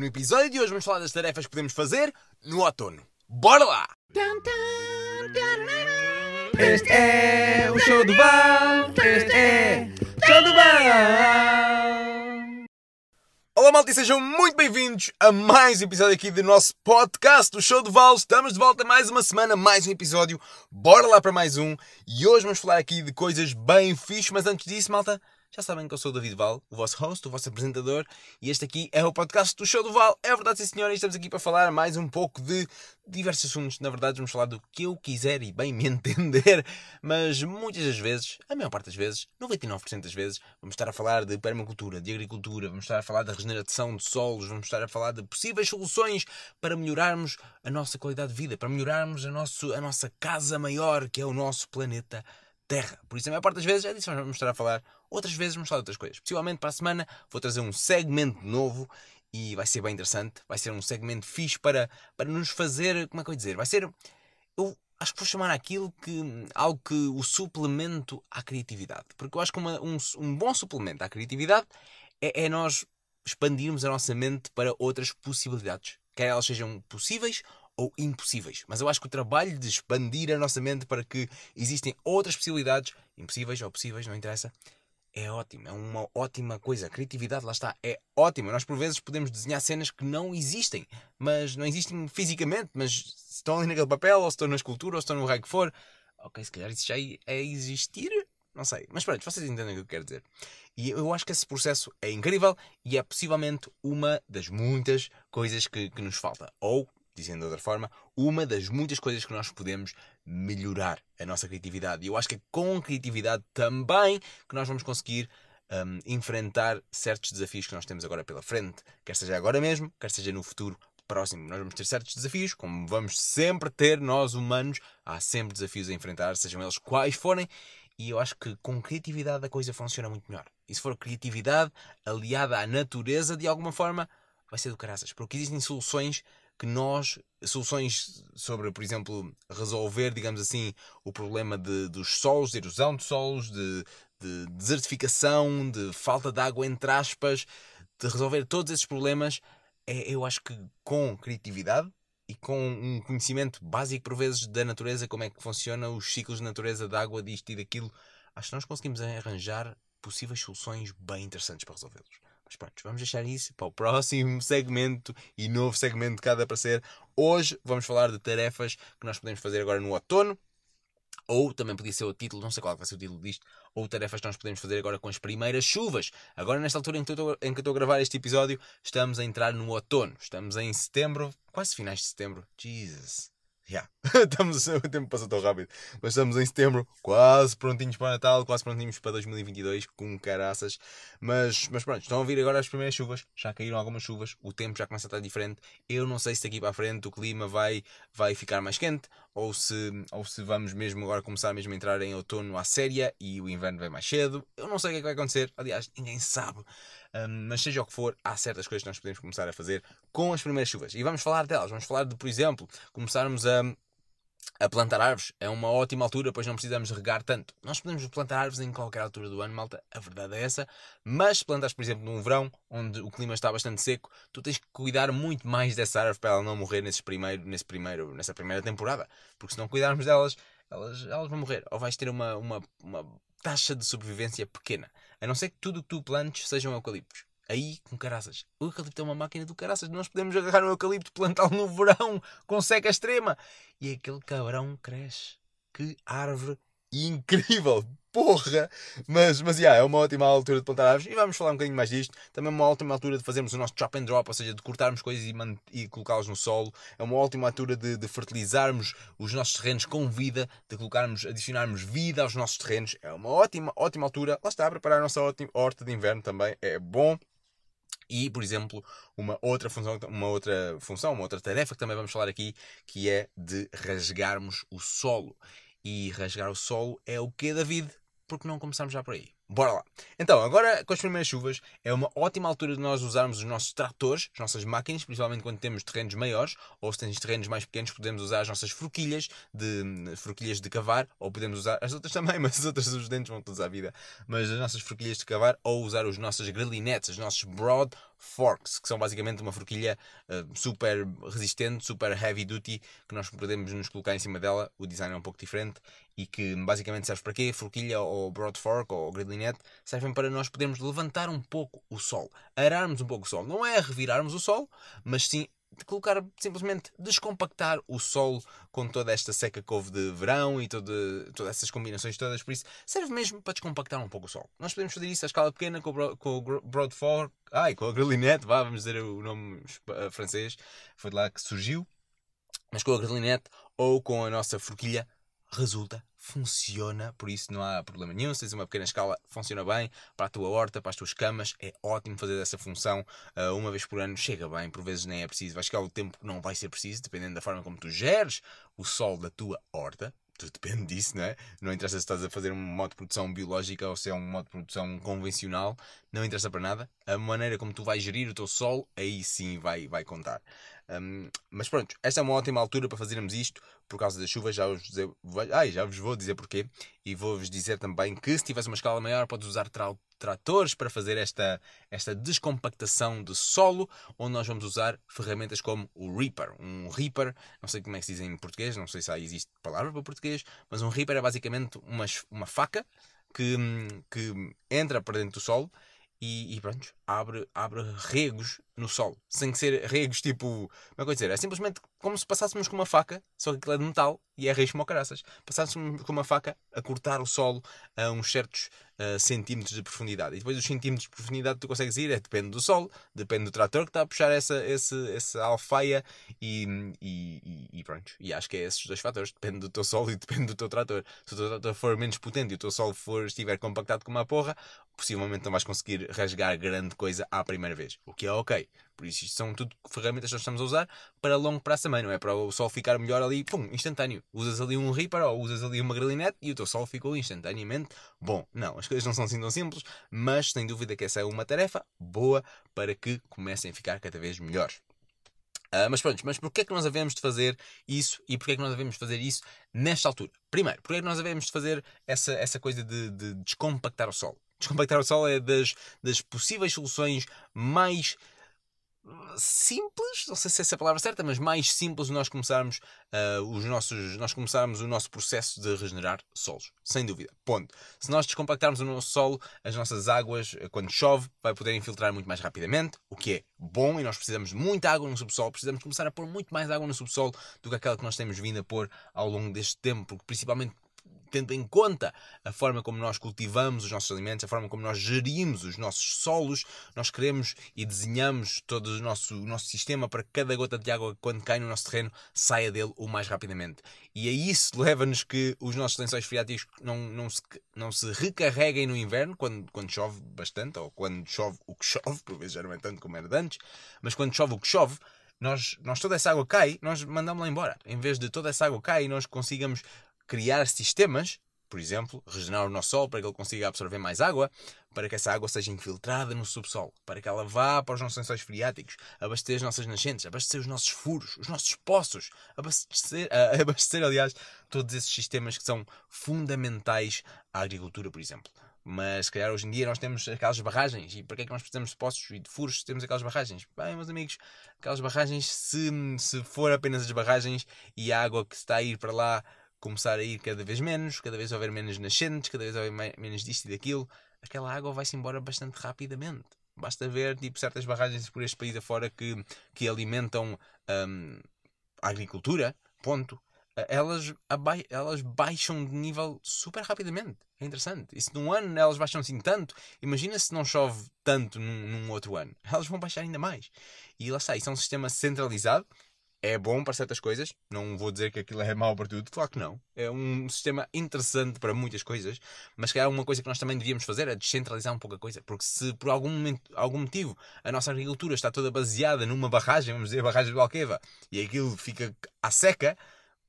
no episódio de hoje vamos falar das tarefas que podemos fazer no outono. Bora lá! Este é o show do Val. Este é o show do Val. Olá malta e sejam muito bem-vindos a mais um episódio aqui do nosso podcast do Show do Val. Estamos de volta mais uma semana, mais um episódio. Bora lá para mais um. E hoje vamos falar aqui de coisas bem fixas, mas antes disso, malta, já sabem que eu sou o David Val, o vosso host, o vosso apresentador, e este aqui é o podcast do Show do Val. É verdade, sim senhor, e estamos aqui para falar mais um pouco de diversos assuntos. Na verdade, vamos falar do que eu quiser e bem me entender, mas muitas das vezes, a maior parte das vezes, 99% das vezes, vamos estar a falar de permacultura, de agricultura, vamos estar a falar da regeneração de solos, vamos estar a falar de possíveis soluções para melhorarmos a nossa qualidade de vida, para melhorarmos a, nosso, a nossa casa maior, que é o nosso planeta Terra. Por isso, a maior parte das vezes é disso que vamos estar a falar. Outras vezes vamos falar de outras coisas. Possivelmente para a semana vou trazer um segmento novo e vai ser bem interessante. Vai ser um segmento fixe para, para nos fazer. Como é que eu ia dizer? Vai ser. Eu acho que vou chamar aquilo que. algo que o suplemento à criatividade. Porque eu acho que uma, um, um bom suplemento à criatividade é, é nós expandirmos a nossa mente para outras possibilidades. Quer elas sejam possíveis ou impossíveis. Mas eu acho que o trabalho de expandir a nossa mente para que existem outras possibilidades, impossíveis ou possíveis, não interessa, é ótimo. É uma ótima coisa. A criatividade, lá está, é ótima. Nós, por vezes, podemos desenhar cenas que não existem, mas não existem fisicamente, mas estão ali naquele papel, ou estão na escultura, ou estão no raio que for. Ok, se calhar isso já é existir. Não sei. Mas pronto, vocês entendem o que eu quero dizer. E eu acho que esse processo é incrível e é possivelmente uma das muitas coisas que, que nos falta. Ou dizendo de outra forma, uma das muitas coisas que nós podemos melhorar a nossa criatividade. E eu acho que é com criatividade também que nós vamos conseguir um, enfrentar certos desafios que nós temos agora pela frente, quer seja agora mesmo, quer seja no futuro próximo. Nós vamos ter certos desafios, como vamos sempre ter nós humanos, há sempre desafios a enfrentar, sejam eles quais forem. E eu acho que com criatividade a coisa funciona muito melhor. E se for criatividade aliada à natureza, de alguma forma, vai ser do caraças. Porque existem soluções que nós, soluções sobre, por exemplo, resolver, digamos assim, o problema de, dos solos, de erosão de solos, de, de desertificação, de falta de água, entre aspas, de resolver todos esses problemas, é, eu acho que com criatividade e com um conhecimento básico, por vezes, da natureza, como é que funciona os ciclos de natureza, da água, disto e daquilo, acho que nós conseguimos arranjar possíveis soluções bem interessantes para resolvê-los. Mas pronto, vamos deixar isso para o próximo segmento e novo segmento de aparecer. Hoje vamos falar de tarefas que nós podemos fazer agora no outono. Ou também podia ser o título, não sei qual vai ser o título disto, ou tarefas que nós podemos fazer agora com as primeiras chuvas. Agora, nesta altura em que, estou, em que estou a gravar este episódio, estamos a entrar no outono. Estamos em setembro, quase finais de setembro. Jesus. Yeah. estamos, o tempo passa tão rápido. Mas estamos em setembro, quase prontinhos para Natal, quase prontinhos para 2022, com caraças. Mas, mas pronto, estão a vir agora as primeiras chuvas. Já caíram algumas chuvas, o tempo já começa a estar diferente. Eu não sei se daqui para a frente o clima vai, vai ficar mais quente ou se, ou se vamos mesmo agora começar mesmo a entrar em outono à séria e o inverno vem mais cedo. Eu não sei o que, é que vai acontecer. Aliás, ninguém sabe. Um, mas seja o que for, há certas coisas que nós podemos começar a fazer com as primeiras chuvas. E vamos falar delas. Vamos falar de, por exemplo, começarmos a, a plantar árvores. É uma ótima altura, pois não precisamos regar tanto. Nós podemos plantar árvores em qualquer altura do ano, malta. A verdade é essa. Mas se plantares, por exemplo, num verão, onde o clima está bastante seco, tu tens que cuidar muito mais dessa árvore para ela não morrer nesse primeiro, nesse primeiro, nessa primeira temporada. Porque se não cuidarmos delas, elas, elas vão morrer. Ou vais ter uma, uma, uma taxa de sobrevivência pequena. A não ser que tudo o que tu plantes sejam eucaliptos. Aí, com caraças. O eucalipto é uma máquina do caraças. Nós podemos agarrar um eucalipto, plantá-lo no verão, com seca extrema. E aquele cabrão cresce. Que árvore incrível! Porra! Mas, mas yeah, é uma ótima altura de plantar árvores e vamos falar um bocadinho mais disto. Também é uma ótima altura de fazermos o nosso chop and drop, ou seja, de cortarmos coisas e, e colocá-las no solo. É uma ótima altura de, de, fertilizarmos os nossos terrenos com vida, de colocarmos, adicionarmos vida aos nossos terrenos. É uma ótima, ótima altura. Lá está, a preparar a nossa horta de inverno também é bom. E, por exemplo, uma outra função, uma outra função, uma outra tarefa que também vamos falar aqui, que é de rasgarmos o solo. E rasgar o solo é o que, David? Porque não começamos já por aí. Bora lá. Então, agora com as primeiras chuvas, é uma ótima altura de nós usarmos os nossos tratores, as nossas máquinas, principalmente quando temos terrenos maiores, ou se tens terrenos mais pequenos, podemos usar as nossas forquilhas de, forquilhas de cavar, ou podemos usar as outras também, mas as outras os dentes vão todos à vida. Mas as nossas forquilhas de cavar, ou usar os nossos grelinetes, os nossos broad Forks, que são basicamente uma forquilha uh, super resistente, super heavy duty, que nós podemos nos colocar em cima dela. O design é um pouco diferente e que basicamente serve para quê? Forquilha ou broad fork ou griddle servem para nós podermos levantar um pouco o sol, ararmos um pouco o sol. Não é revirarmos o sol, mas sim colocar simplesmente descompactar o solo com toda esta seca que houve de verão e toda, todas essas combinações todas, por isso serve mesmo para descompactar um pouco o solo. Nós podemos fazer isso à escala pequena com o, com o Broad Fork, ai, com a Grelinette, vá, vamos dizer o nome eh, francês, foi de lá que surgiu, mas com a Grelinette ou com a nossa forquilha resulta, funciona, por isso não há problema nenhum. Se tens uma pequena escala, funciona bem. Para a tua horta, para as tuas camas, é ótimo fazer essa função uh, uma vez por ano. Chega bem, por vezes nem é preciso. Vai chegar o tempo que não vai ser preciso, dependendo da forma como tu geres o sol da tua horta. Tudo depende disso, não é? Não interessa se estás a fazer um modo de produção biológica ou se é um modo de produção convencional, não interessa para nada. A maneira como tu vais gerir o teu sol, aí sim vai, vai contar. Um, mas pronto, esta é uma ótima altura para fazermos isto por causa da chuva. Já vos, dizer, ai, já vos vou dizer porquê. E vou-vos dizer também que se tivesse uma escala maior, podes usar tra tratores para fazer esta, esta descompactação de solo, onde nós vamos usar ferramentas como o Reaper. Um Reaper, não sei como é que se diz em português, não sei se existe palavra para português, mas um Reaper é basicamente uma, uma faca que, que entra para dentro do solo e, e pronto, abre, abre regos no solo. Sem ser regos tipo. Como é que eu dizer? É simplesmente como se passássemos com uma faca, só que aquilo é de metal e é reis como caraças. Passássemos com uma faca a cortar o solo a uns certos uh, centímetros de profundidade. E depois os centímetros de profundidade que tu consegues ir é depende do solo, depende do trator que está a puxar essa, esse, essa alfaia e, e, e, pronto. E acho que é esses dois fatores. Depende do teu solo e depende do teu trator. Se o teu trator for menos potente e o teu solo for, estiver compactado com uma porra, possivelmente não vais conseguir rasgar grande coisa à primeira vez. O que é ok. Por isso, isto são tudo ferramentas que nós estamos a usar para longo prazo também, não é? Para o sol ficar melhor ali, pum, instantâneo. Usas ali um Reaper ou usas ali uma gralinete e o teu sol ficou instantaneamente bom. Não, as coisas não são assim tão simples, mas sem dúvida que essa é uma tarefa boa para que comecem a ficar cada vez melhores. Uh, mas pronto, mas porquê é que nós havemos de fazer isso e porquê é que nós devemos fazer isso nesta altura? Primeiro, porquê é que nós devemos de fazer essa, essa coisa de, de descompactar o solo? Descompactar o solo é das, das possíveis soluções mais simples, não sei se essa é a palavra certa, mas mais simples nós começarmos uh, os nossos, nós começarmos o nosso processo de regenerar solos, sem dúvida. Ponto. Se nós descompactarmos o nosso solo, as nossas águas, eh, quando chove, vai poder infiltrar muito mais rapidamente, o que é bom e nós precisamos de muita água no subsolo, precisamos começar a pôr muito mais água no subsolo do que aquela que nós temos vindo a pôr ao longo deste tempo, porque principalmente tendo em conta a forma como nós cultivamos os nossos alimentos, a forma como nós gerimos os nossos solos, nós queremos e desenhamos todo o nosso, o nosso sistema para que cada gota de água, quando cai no nosso terreno, saia dele o mais rapidamente. E a isso leva-nos que os nossos lençóis freáticos não, não, se, não se recarreguem no inverno, quando, quando chove bastante, ou quando chove o que chove, por vezes já não é tanto como era de antes, mas quando chove o que chove, nós, nós toda essa água cai, nós mandamos-la embora. Em vez de toda essa água cai, nós consigamos criar sistemas, por exemplo, regenerar o nosso solo para que ele consiga absorver mais água, para que essa água seja infiltrada no subsolo, para que ela vá para os nossos lençóis freáticos, abastecer as nossas nascentes, abastecer os nossos furos, os nossos poços, abastecer, uh, abastecer, aliás, todos esses sistemas que são fundamentais à agricultura, por exemplo. Mas se calhar hoje em dia nós temos aquelas barragens. E para que é que nós precisamos de poços e de furos se temos aquelas barragens? Bem, meus amigos, aquelas barragens, se, se for apenas as barragens e a água que está a ir para lá começar a ir cada vez menos, cada vez houver menos nascentes, cada vez houver menos disto e daquilo, aquela água vai-se embora bastante rapidamente. Basta ver tipo, certas barragens por este país afora que, que alimentam um, a agricultura, ponto. Elas, elas baixam de nível super rapidamente. É interessante. E se num ano elas baixam assim tanto, imagina se não chove tanto num, num outro ano. Elas vão baixar ainda mais. E lá está, isso é um sistema centralizado é bom para certas coisas, não vou dizer que aquilo é mau para tudo, claro que não. É um sistema interessante para muitas coisas, mas que é uma coisa que nós também devíamos fazer é descentralizar um pouco a coisa, porque se por algum, momento, algum motivo a nossa agricultura está toda baseada numa barragem, vamos dizer a barragem do Alqueva, e aquilo fica à seca,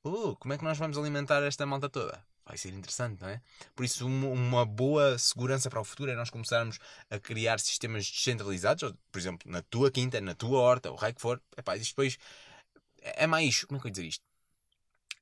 uh, como é que nós vamos alimentar esta malta toda? Vai ser interessante, não é? Por isso, uma boa segurança para o futuro é nós começarmos a criar sistemas descentralizados, por exemplo, na tua quinta, na tua horta, o raio que for. Epá, isto depois é mais. Como é que eu ia dizer isto?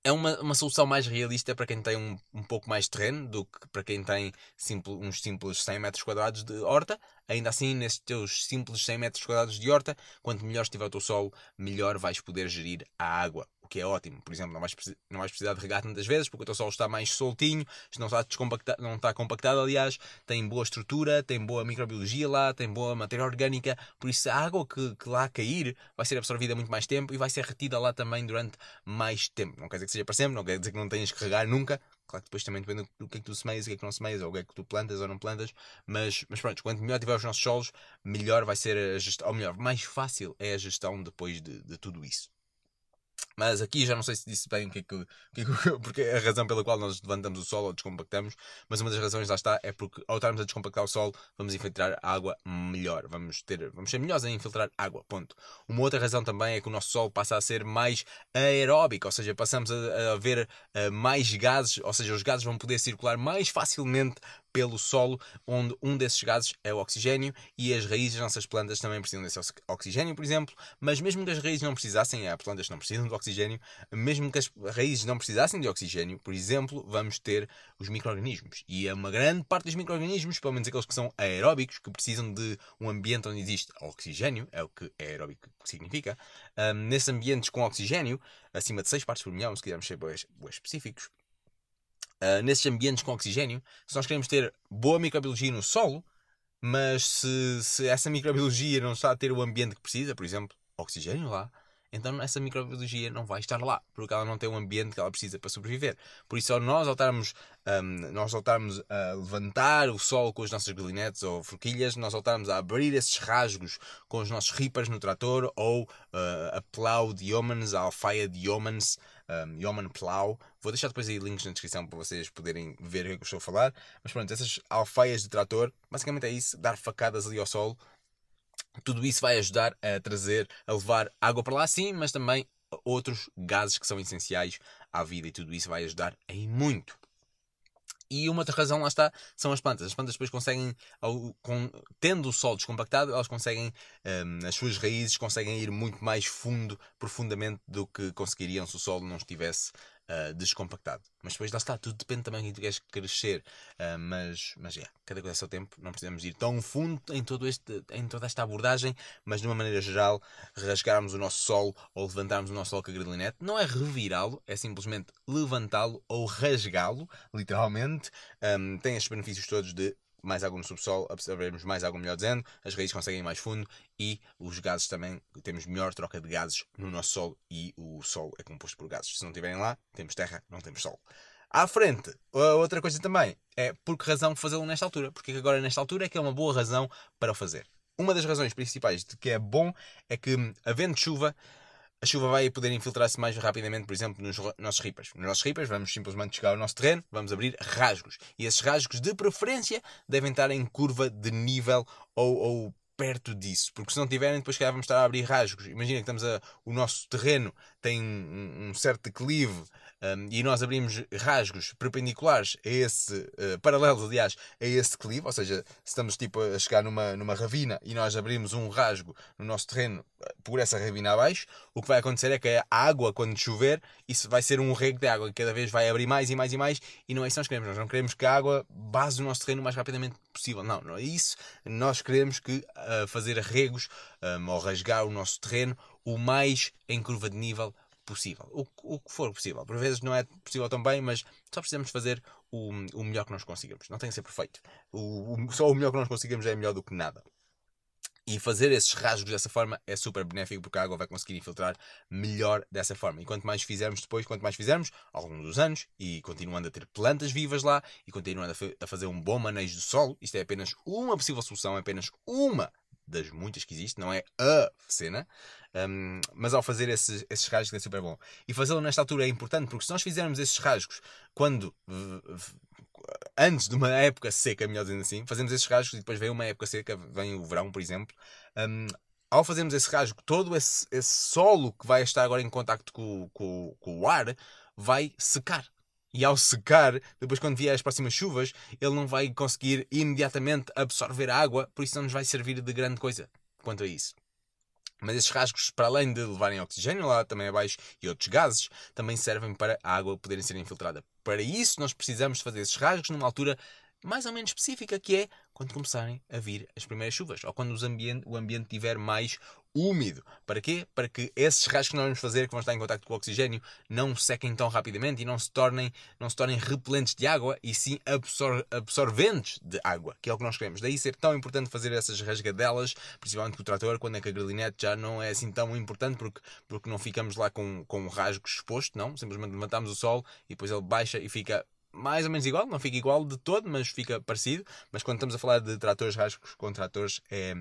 é uma, uma solução mais realista para quem tem um, um pouco mais de terreno do que para quem tem simples, uns simples 100 metros quadrados de horta. Ainda assim, nesses teus simples 100 metros quadrados de horta, quanto melhor estiver o teu solo, melhor vais poder gerir a água que é ótimo. Por exemplo, não vais, não vais precisar de regar tantas vezes porque o teu solo está mais soltinho, não está, descompactado, não está compactado, aliás, tem boa estrutura, tem boa microbiologia lá, tem boa matéria orgânica, por isso a água que, que lá cair vai ser absorvida muito mais tempo e vai ser retida lá também durante mais tempo. Não quer dizer que seja para sempre, não quer dizer que não tenhas que regar nunca, Claro que depois também depende do que é que tu semeias, o que é que não semeias, ou o que é que tu plantas ou não plantas. Mas, mas pronto, quanto melhor tiver os nossos solos, melhor vai ser a gestão, ou melhor, mais fácil é a gestão depois de, de tudo isso. Mas aqui já não sei se disse bem o que é que, é que porque a razão pela qual nós levantamos o solo ou descompactamos, mas uma das razões lá está é porque ao estarmos a descompactar o solo, vamos infiltrar água melhor, vamos ter, vamos ser melhores em infiltrar água, ponto. Uma outra razão também é que o nosso solo passa a ser mais aeróbico, ou seja, passamos a, a ver uh, mais gases, ou seja, os gases vão poder circular mais facilmente pelo solo, onde um desses gases é o oxigênio e as raízes das nossas plantas também precisam desse oxigênio, por exemplo. Mas mesmo que as raízes não precisassem, há plantas não precisam de oxigênio, mesmo que as raízes não precisassem de oxigênio, por exemplo, vamos ter os micro-organismos. E é uma grande parte dos micro-organismos, pelo menos aqueles que são aeróbicos, que precisam de um ambiente onde existe oxigênio, é o que aeróbico significa. Um, nesses ambientes com oxigênio, acima de 6 partes por milhão, se quisermos ser boas específicos, uh, nesses ambientes com oxigênio, se nós queremos ter boa microbiologia no solo, mas se, se essa microbiologia não está a ter o ambiente que precisa, por exemplo, oxigênio lá, então essa microbiologia não vai estar lá, porque ela não tem o ambiente que ela precisa para sobreviver. Por isso, ao nós voltarmos, um, nós voltarmos a levantar o solo com os nossos galinetes ou forquilhas, nós voltarmos a abrir esses rasgos com os nossos rippers no trator ou uh, a plow de Yeomans, a alfaia de Yeomans, um, Yeoman Plow. Vou deixar depois aí links na descrição para vocês poderem ver o que, que eu estou a falar. Mas pronto, essas alfaias de trator, basicamente é isso, dar facadas ali ao solo tudo isso vai ajudar a trazer, a levar água para lá sim, mas também outros gases que são essenciais à vida e tudo isso vai ajudar em muito. E uma outra razão lá está são as plantas. As plantas depois conseguem, ao, com, tendo o solo descompactado, elas conseguem, um, as suas raízes conseguem ir muito mais fundo, profundamente, do que conseguiriam se o solo não estivesse uh, descompactado. Mas depois lá está, tudo depende também de que tu queres crescer. Uh, mas, mas é, cada coisa é seu tempo, não precisamos ir tão fundo em, todo este, em toda esta abordagem, mas de uma maneira geral, rasgarmos o nosso solo ou levantarmos o nosso solo com a grilinete não é revirá-lo, é simplesmente levantá-lo ou rasgá-lo, literalmente. Um, tem estes benefícios todos de mais água no subsolo, absorvermos mais água, melhor dizendo, as raízes conseguem ir mais fundo e os gases também, temos melhor troca de gases no nosso solo e o solo é composto por gases. Se não estiverem lá, temos terra, não temos solo. À frente, outra coisa também é por que razão fazê-lo nesta altura? Porque agora nesta altura é que é uma boa razão para o fazer. Uma das razões principais de que é bom é que, havendo chuva, a chuva vai poder infiltrar-se mais rapidamente, por exemplo, nos nossos ripas. Nos nossos ripas, vamos simplesmente chegar ao nosso terreno, vamos abrir rasgos. E esses rasgos, de preferência, devem estar em curva de nível ou, ou perto disso, porque se não tiverem, depois calhar vamos estar a abrir rasgos. Imagina que estamos a, o nosso terreno tem um, um certo declive um, e nós abrimos rasgos perpendiculares a esse, uh, paralelos aliás, a esse declive, ou seja, se estamos tipo a chegar numa, numa ravina e nós abrimos um rasgo no nosso terreno eh, por essa ravina abaixo, o que vai acontecer é que a água, quando chover, isso vai ser um rego de água, que cada vez vai abrir mais e mais e mais, e não é isso que nós queremos. Nós não queremos que a água base o nosso terreno o mais rapidamente possível. Não, não é isso. Nós queremos que uh, fazer regos um, ou rasgar o nosso terreno o mais em curva de nível possível. O, o que for possível. Por vezes não é possível também, mas só precisamos fazer o, o melhor que nós consigamos. Não tem que ser perfeito. O, o, só o melhor que nós conseguimos é melhor do que nada. E fazer esses rasgos dessa forma é super benéfico porque a água vai conseguir infiltrar melhor dessa forma. E quanto mais fizermos depois, quanto mais fizermos ao longo dos anos e continuando a ter plantas vivas lá e continuando a, a fazer um bom manejo do solo, isto é apenas uma possível solução, é apenas uma das muitas que existe, não é a cena, um, mas ao fazer esses, esses rasgos é super bom. E fazê-lo nesta altura é importante, porque se nós fizermos esses rasgos quando antes de uma época seca, melhor dizendo assim, fazemos esses rasgos e depois vem uma época seca, vem o verão, por exemplo. Um, ao fazermos esse rasgo, todo esse, esse solo que vai estar agora em contacto com, com, com o ar vai secar. E ao secar, depois quando vier as próximas chuvas, ele não vai conseguir imediatamente absorver a água, por isso não nos vai servir de grande coisa quanto a isso. Mas esses rasgos, para além de levarem oxigênio lá também abaixo e outros gases, também servem para a água poderem ser infiltrada. Para isso, nós precisamos fazer esses rasgos numa altura mais ou menos específica, que é quando começarem a vir as primeiras chuvas, ou quando ambiente, o ambiente estiver mais úmido. Para quê? Para que esses rasgos que nós vamos fazer, que vão estar em contato com o oxigênio, não sequem tão rapidamente e não se tornem, não se tornem repelentes de água, e sim absor absorventes de água, que é o que nós queremos. Daí ser tão importante fazer essas rasgadelas, principalmente com o trator, quando é que a grilinete já não é assim tão importante, porque, porque não ficamos lá com, com o rasgo exposto, não. Simplesmente levantamos o sol e depois ele baixa e fica mais ou menos igual, não fica igual de todo, mas fica parecido. Mas quando estamos a falar de tratores rasgos com tratores, é,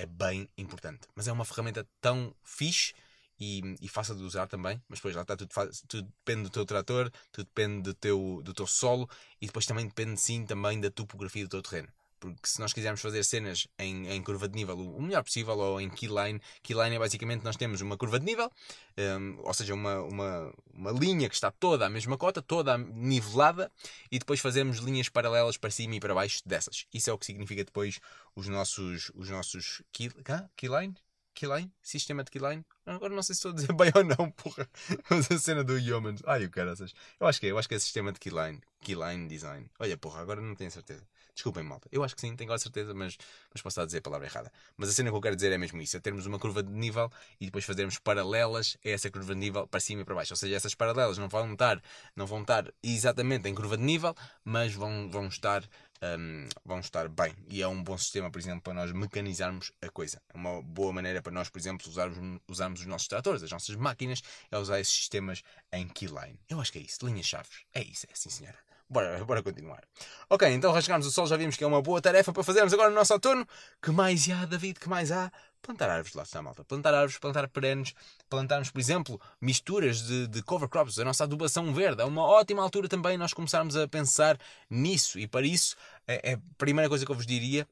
é bem importante. Mas é uma ferramenta tão fixe e, e fácil de usar também. Mas depois lá está, tudo, tudo depende do teu trator, tudo depende do teu, do teu solo e depois também depende sim também da topografia do teu terreno porque se nós quisermos fazer cenas em, em curva de nível o melhor possível ou em keyline, keyline é basicamente nós temos uma curva de nível, um, ou seja, uma, uma, uma linha que está toda à mesma cota, toda nivelada, e depois fazemos linhas paralelas para cima e para baixo dessas. Isso é o que significa depois os nossos, os nossos key, keyline? Keyline? Sistema de keyline? Agora não sei se estou a dizer bem ou não, porra. Mas a cena do Yeomans. Ai, o caraças. Eu acho que é, eu acho que é sistema de keyline. Keyline design. Olha, porra, agora não tenho certeza. Desculpem, malta. Eu acho que sim, tenho quase certeza, mas, mas posso estar a dizer a palavra errada. Mas a cena que eu quero dizer é mesmo isso: é termos uma curva de nível e depois fazermos paralelas a essa curva de nível para cima e para baixo. Ou seja, essas paralelas não vão estar, não vão estar exatamente em curva de nível, mas vão, vão estar. Um, vão estar bem e é um bom sistema, por exemplo, para nós mecanizarmos a coisa. É uma boa maneira para nós, por exemplo, usarmos, usarmos os nossos tratores, as nossas máquinas, é usar esses sistemas em keyline. Eu acho que é isso, linhas chaves. É isso, é sim, senhora. Bora, bora continuar. Ok, então rasgarmos o sol já vimos que é uma boa tarefa para fazermos agora no nosso outono. Que mais há, David? Que mais há? Plantar árvores, lá está, malta. Plantar árvores, plantar perenes, plantarmos, por exemplo, misturas de, de cover crops, a nossa adubação verde. É uma ótima altura também nós começarmos a pensar nisso. E para isso, é, é a primeira coisa que eu vos diria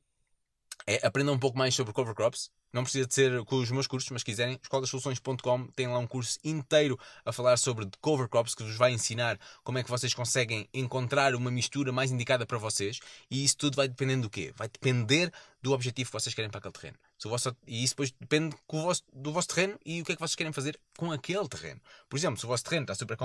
é aprendam um pouco mais sobre cover crops. Não precisa de ser com os meus cursos, mas se quiserem, escolasoluções.com tem lá um curso inteiro a falar sobre cover crops que vos vai ensinar como é que vocês conseguem encontrar uma mistura mais indicada para vocês. E isso tudo vai dependendo do quê? Vai depender do objetivo que vocês querem para aquele terreno. Vosso, e isso depois depende vosso, do vosso terreno e o que é que vocês querem fazer com aquele terreno. Por exemplo, se o vosso terreno está super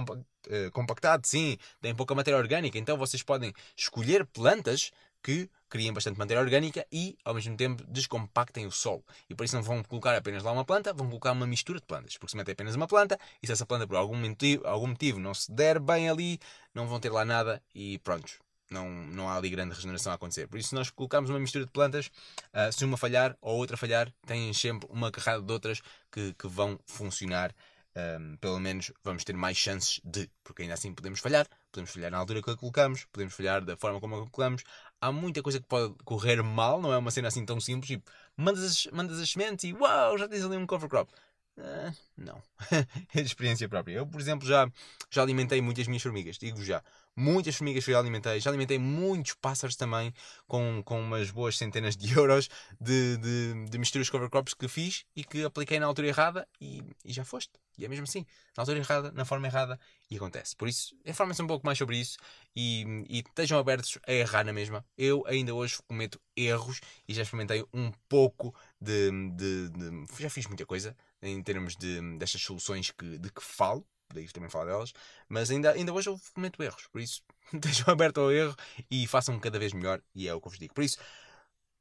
eh, compactado, sim, tem pouca matéria orgânica, então vocês podem escolher plantas que criem bastante matéria orgânica e, ao mesmo tempo, descompactem o solo. E por isso não vão colocar apenas lá uma planta, vão colocar uma mistura de plantas. Porque se metem apenas uma planta, e se essa planta por algum motivo, algum motivo não se der bem ali, não vão ter lá nada e pronto. Não, não há ali grande regeneração a acontecer. Por isso, se nós colocarmos uma mistura de plantas, uh, se uma falhar ou outra falhar, têm sempre uma carrada de outras que, que vão funcionar um, pelo menos vamos ter mais chances de, porque ainda assim podemos falhar, podemos falhar na altura que a colocamos, podemos falhar da forma como a colocamos. Há muita coisa que pode correr mal, não é uma cena assim tão simples. Tipo, mandas as, mandas as sementes e uau, já tens ali um cover crop. Uh, não, é de experiência própria. Eu, por exemplo, já, já alimentei muitas minhas formigas, digo já. Muitas formigas já alimentei, já alimentei muitos pássaros também, com, com umas boas centenas de euros de, de, de misturas cover crops que fiz e que apliquei na altura errada e, e já foste. E é mesmo assim, na altura errada, na forma errada, e acontece. Por isso, informem-se um pouco mais sobre isso e, e estejam abertos a errar na mesma. Eu ainda hoje cometo erros e já experimentei um pouco de, de, de já fiz muita coisa em termos de, destas soluções que, de que falo, daí também falo delas, mas ainda, ainda hoje eu cometo erros, por isso estejam abertos ao erro e façam cada vez melhor, e é o que eu vos digo. Por isso,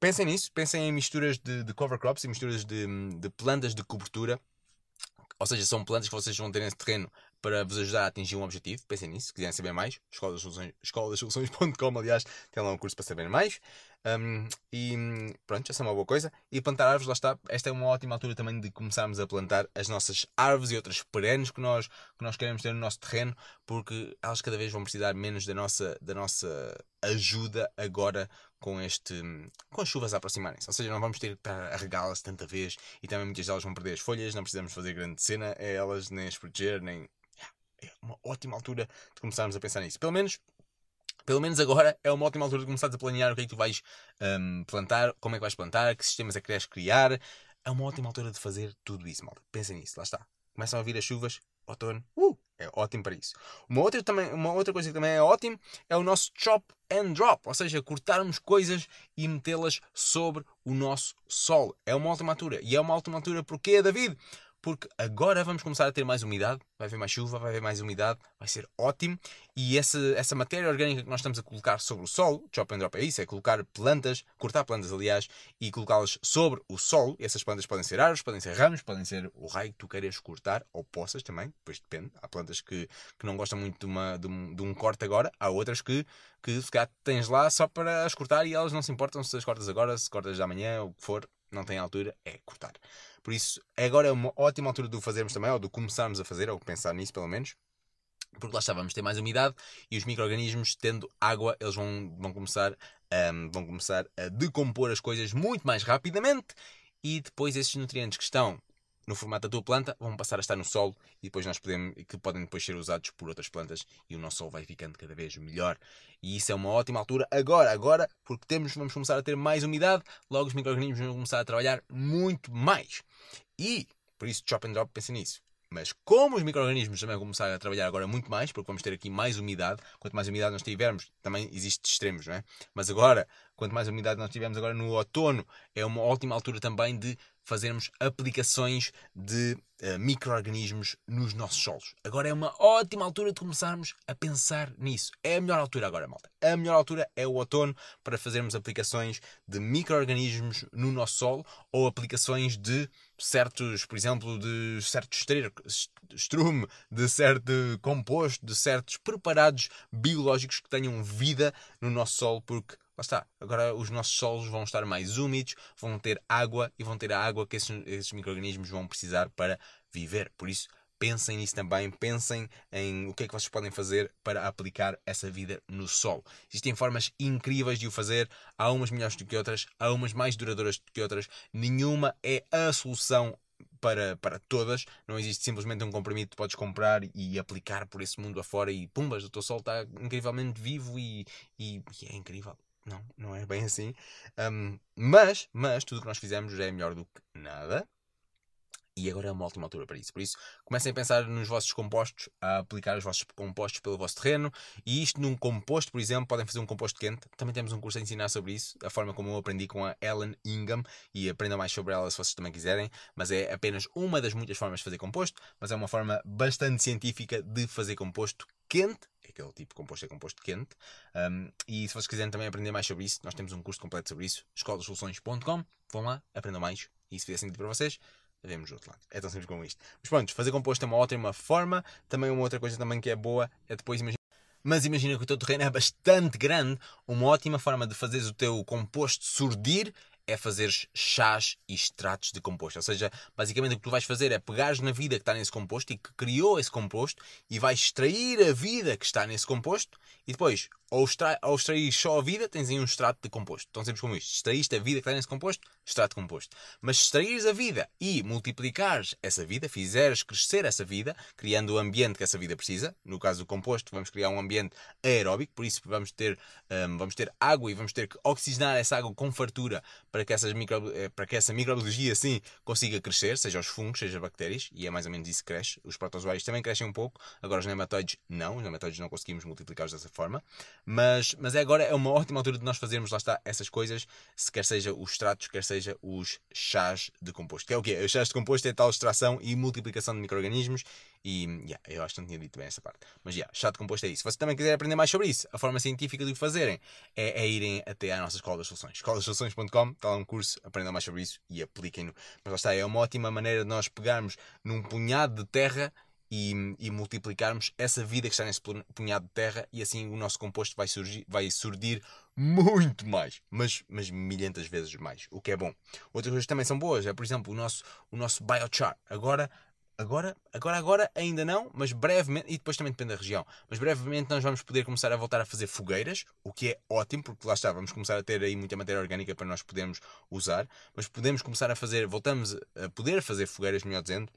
pensem nisso, pensem em misturas de, de cover crops e misturas de, de plantas de cobertura, ou seja, são plantas que vocês vão ter nesse terreno para vos ajudar a atingir um objetivo. Pensem nisso, se quiserem saber mais, escolasoluções.com, aliás, tem lá um curso para saber mais. Um, e pronto, essa é uma boa coisa. E plantar árvores, lá está. Esta é uma ótima altura também de começarmos a plantar as nossas árvores e outras perenes que nós, que nós queremos ter no nosso terreno, porque elas cada vez vão precisar menos da nossa, da nossa ajuda agora com este com as chuvas a aproximarem-se. Ou seja, não vamos ter para regá-las tanta vez e também muitas delas vão perder as folhas, não precisamos fazer grande cena a elas, nem as proteger, nem é uma ótima altura de começarmos a pensar nisso. Pelo menos, pelo menos agora é uma ótima altura de começares a planear o que é que tu vais um, plantar, como é que vais plantar, que sistemas é que queres criar. É uma ótima altura de fazer tudo isso, malta. Pensem nisso, lá está. Começam a vir as chuvas, outono, uh, É ótimo para isso. Uma outra, também, uma outra coisa que também é ótimo é o nosso chop and drop, ou seja, cortarmos coisas e metê-las sobre o nosso solo. É uma ótima altura. E é uma ótima altura porquê, David? Porque agora vamos começar a ter mais umidade, vai haver mais chuva, vai haver mais umidade, vai ser ótimo. E essa, essa matéria orgânica que nós estamos a colocar sobre o solo, chop and drop é isso, é colocar plantas, cortar plantas aliás, e colocá-las sobre o solo. Essas plantas podem ser árvores, podem ser ramos, podem ser o raio que tu queiras cortar, ou possas também, depois depende. Há plantas que, que não gostam muito de, uma, de, um, de um corte agora, há outras que, que se calhar tens lá só para as cortar e elas não se importam se as cortas agora, se cortas amanhã, o que for, não tem altura, é cortar. Por isso, agora é uma ótima altura de o fazermos também, ou de começarmos a fazer, ou pensar nisso pelo menos. Porque lá está, vamos ter mais umidade e os micro-organismos, tendo água, eles vão, vão, começar, um, vão começar a decompor as coisas muito mais rapidamente e depois esses nutrientes que estão no formato da tua planta vão passar a estar no solo e depois nós podemos, que podem depois ser usados por outras plantas e o nosso solo vai ficando cada vez melhor. E isso é uma ótima altura agora, agora, porque temos, vamos começar a ter mais umidade, logo os micro-organismos vão começar a trabalhar muito mais. E, por isso, Chop and Drop pensa nisso. Mas como os micro-organismos também vão começar a trabalhar agora muito mais, porque vamos ter aqui mais umidade, quanto mais umidade nós tivermos, também existe extremos, não é? Mas agora, quanto mais umidade nós tivermos agora no outono, é uma ótima altura também de fazermos aplicações de uh, micro-organismos nos nossos solos. Agora é uma ótima altura de começarmos a pensar nisso. É a melhor altura agora, malta. A melhor altura é o outono para fazermos aplicações de micro-organismos no nosso solo ou aplicações de certos, por exemplo, de certo estrume, de certo composto, de certos preparados biológicos que tenham vida no nosso solo, porque lá está, agora os nossos solos vão estar mais úmidos, vão ter água e vão ter a água que esses, esses micro-organismos vão precisar para viver. Por isso, pensem nisso também, pensem em o que é que vocês podem fazer para aplicar essa vida no solo. Existem formas incríveis de o fazer, há umas melhores do que outras, há umas mais duradouras do que outras, nenhuma é a solução para, para todas. Não existe simplesmente um comprimido que podes comprar e aplicar por esse mundo afora e pumbas, o teu sol está incrivelmente vivo e, e, e é incrível. Não, não é bem assim. Um, mas, mas, tudo o que nós fizemos já é melhor do que nada. E agora é uma ótima altura para isso. Por isso, comecem a pensar nos vossos compostos, a aplicar os vossos compostos pelo vosso terreno. E isto num composto, por exemplo, podem fazer um composto quente. Também temos um curso a ensinar sobre isso, a forma como eu aprendi com a Ellen Ingham. E aprendam mais sobre ela se vocês também quiserem. Mas é apenas uma das muitas formas de fazer composto. Mas é uma forma bastante científica de fazer composto quente aquele tipo de composto é composto quente. Um, e se vocês quiserem também aprender mais sobre isso, nós temos um curso completo sobre isso, escolasoluções.com. Vão lá, aprendam mais. E se fizer sentido para vocês, vemos do outro lado. É tão simples como isto. Mas pronto, fazer composto é uma ótima forma. Também uma outra coisa também que é boa é depois imaginar. Mas imagina que o teu terreno é bastante grande. Uma ótima forma de fazeres o teu composto surdir é fazer chás e extratos de composto. Ou seja, basicamente o que tu vais fazer é pegares na vida que está nesse composto e que criou esse composto e vais extrair a vida que está nesse composto e depois ou, extra, ou extrair só a vida, tens aí um extrato de composto. Tão simples como isto. Extraíste a vida que está nesse composto, extrato de composto. Mas se extraíres a vida e multiplicares essa vida, fizeres crescer essa vida, criando o ambiente que essa vida precisa, no caso do composto, vamos criar um ambiente aeróbico, por isso vamos ter, um, vamos ter água e vamos ter que oxigenar essa água com fartura para que, essas micro, eh, para que essa microbiologia assim consiga crescer, seja os fungos, seja as bactérias, e é mais ou menos isso que cresce. Os protozoários também crescem um pouco, agora os nematóides não, os nematóides não conseguimos multiplicá-los dessa forma. Mas, mas é agora é uma ótima altura de nós fazermos, lá está, essas coisas, se quer seja os extratos, quer seja os chás de composto. Que é o quê? Os chás de composto é tal extração e multiplicação de micro-organismos e, yeah, eu acho que não tinha dito bem essa parte. Mas, yeah, chá de composto é isso. Se você também quiser aprender mais sobre isso, a forma científica de o fazerem é, é irem até à nossa Escola das Soluções. escolasoluções.com, está lá um curso, aprendam mais sobre isso e apliquem-no. Mas lá está, é uma ótima maneira de nós pegarmos num punhado de terra e, e, multiplicarmos essa vida que está nesse punhado de terra e assim o nosso composto vai, surgir, vai surdir muito mais, mas, mas milhentas vezes mais, o que é bom. Outras coisas também são boas, é por exemplo o nosso, o nosso biochar. Agora, agora, agora, agora ainda não, mas brevemente, e depois também depende da região, mas brevemente nós vamos poder começar a voltar a fazer fogueiras, o que é ótimo, porque lá está, vamos começar a ter aí muita matéria orgânica para nós podermos usar, mas podemos começar a fazer, voltamos a poder fazer fogueiras, melhor dizendo,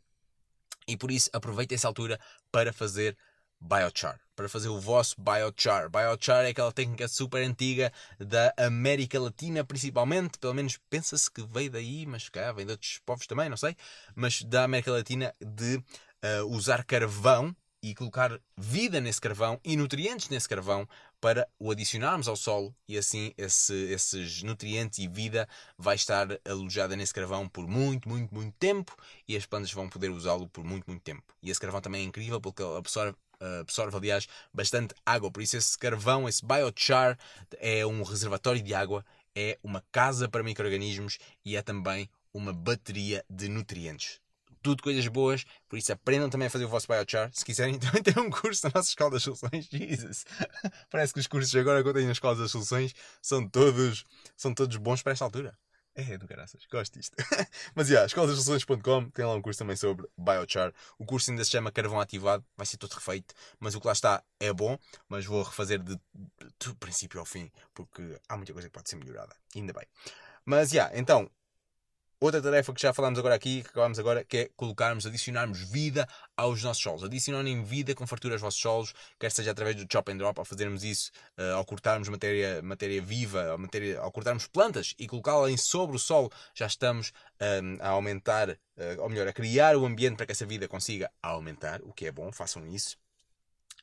e por isso aproveite essa altura para fazer biochar, para fazer o vosso biochar. Biochar é aquela técnica super antiga da América Latina, principalmente, pelo menos pensa-se que veio daí, mas cá vem de outros povos também, não sei, mas da América Latina de uh, usar carvão e colocar vida nesse carvão e nutrientes nesse carvão para o adicionarmos ao solo e assim esse, esses nutrientes e vida vai estar alojada nesse carvão por muito, muito, muito tempo e as plantas vão poder usá-lo por muito, muito tempo. E esse carvão também é incrível porque absorve absorve, aliás, bastante água. Por isso, esse carvão, esse biochar, é um reservatório de água, é uma casa para micro-organismos e é também uma bateria de nutrientes tudo coisas boas, por isso aprendam também a fazer o vosso biochar. Se quiserem, também ter um curso na nossa Escola das Soluções. Jesus! Parece que os cursos agora que eu tenho na Escola das Soluções são todos, são todos bons para esta altura. É, do caraças, gosto disto. Mas, yeah, escoladasoluções.com tem lá um curso também sobre biochar. O curso ainda se chama Carvão Ativado, vai ser todo refeito, mas o que lá está é bom, mas vou refazer de, de, de princípio ao fim, porque há muita coisa que pode ser melhorada. Ainda bem. Mas, yeah, então, Outra tarefa que já falamos agora aqui, que acabamos agora, que é colocarmos, adicionarmos vida aos nossos solos. Adicionarem vida com fartura aos vossos solos, quer seja através do chop and drop, ao fazermos isso, uh, ao cortarmos matéria, matéria viva, ao, matéria, ao cortarmos plantas e colocá-la em sobre o solo, já estamos um, a aumentar, uh, ou melhor, a criar o ambiente para que essa vida consiga aumentar, o que é bom, façam isso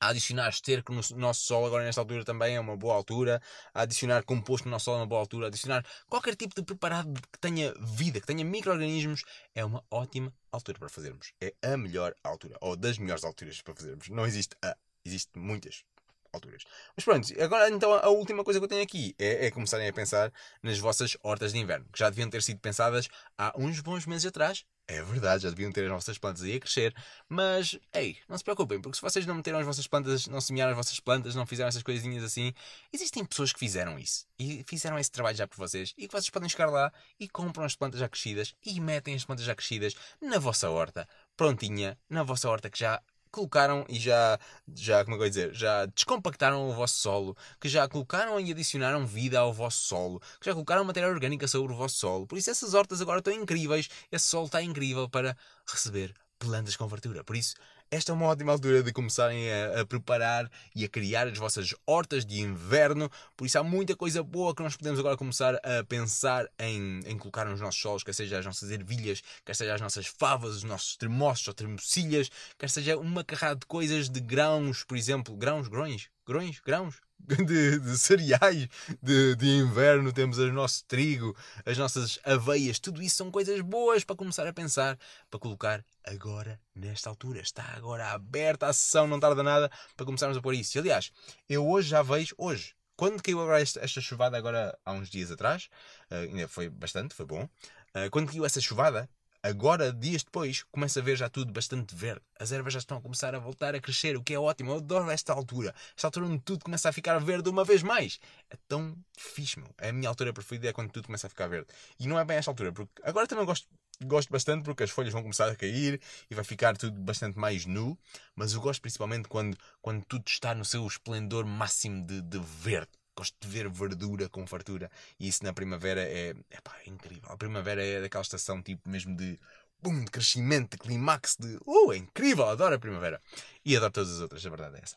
a adicionar esterco no nosso solo, agora nesta altura também é uma boa altura, a adicionar composto no nosso solo é uma boa altura, a adicionar qualquer tipo de preparado que tenha vida, que tenha micro-organismos, é uma ótima altura para fazermos. É a melhor altura, ou das melhores alturas para fazermos. Não existe a, existe muitas alturas. Mas pronto, agora então a última coisa que eu tenho aqui é, é, começarem a pensar nas vossas hortas de inverno, que já deviam ter sido pensadas há uns bons meses atrás, é verdade, já deviam ter as vossas plantas aí a crescer, mas, ei, não se preocupem, porque se vocês não meteram as vossas plantas, não semearam as vossas plantas, não fizeram essas coisinhas assim, existem pessoas que fizeram isso. E fizeram esse trabalho já por vocês. E que vocês podem chegar lá e compram as plantas já crescidas e metem as plantas já crescidas na vossa horta, prontinha, na vossa horta que já colocaram e já, já, como é que eu dizer, já descompactaram o vosso solo, que já colocaram e adicionaram vida ao vosso solo, que já colocaram matéria orgânica sobre o vosso solo. Por isso essas hortas agora estão incríveis, esse solo está incrível para receber plantas com fartura. Por isso, esta é uma ótima altura de começarem a, a, preparar e a criar as vossas hortas de inverno. Por isso há muita coisa boa que nós podemos agora começar a pensar em, em colocar nos nossos solos, quer seja as nossas ervilhas, quer seja as nossas favas, os nossos termossos ou termocilhas, quer seja uma carrada de coisas de grãos, por exemplo, grãos, grões, grões, grãos, de, de cereais de, de, inverno, temos o nosso trigo, as nossas aveias, tudo isso são coisas boas para começar a pensar, para colocar agora, nesta altura. Está agora aberta a sessão, não tarda nada para começarmos a pôr isso. E, aliás, eu hoje já vejo, hoje, quando caiu agora esta, esta chuvada, agora há uns dias atrás, uh, foi bastante, foi bom, uh, quando caiu essa chuvada, Agora, dias depois, começa a ver já tudo bastante verde. As ervas já estão a começar a voltar a crescer, o que é ótimo. Eu adoro esta altura. Esta altura onde tudo começa a ficar verde uma vez mais. É tão fixe, meu. É a minha altura preferida é quando tudo começa a ficar verde. E não é bem esta altura, porque agora também gosto, gosto bastante porque as folhas vão começar a cair e vai ficar tudo bastante mais nu. Mas eu gosto principalmente quando, quando tudo está no seu esplendor máximo de, de verde gosto de ver verdura com fartura. E isso na primavera é, é incrível. A primavera é daquela estação tipo mesmo de boom, de crescimento, de clímax, de uh, é incrível, adoro a primavera. E adoro todas as outras, a verdade é essa.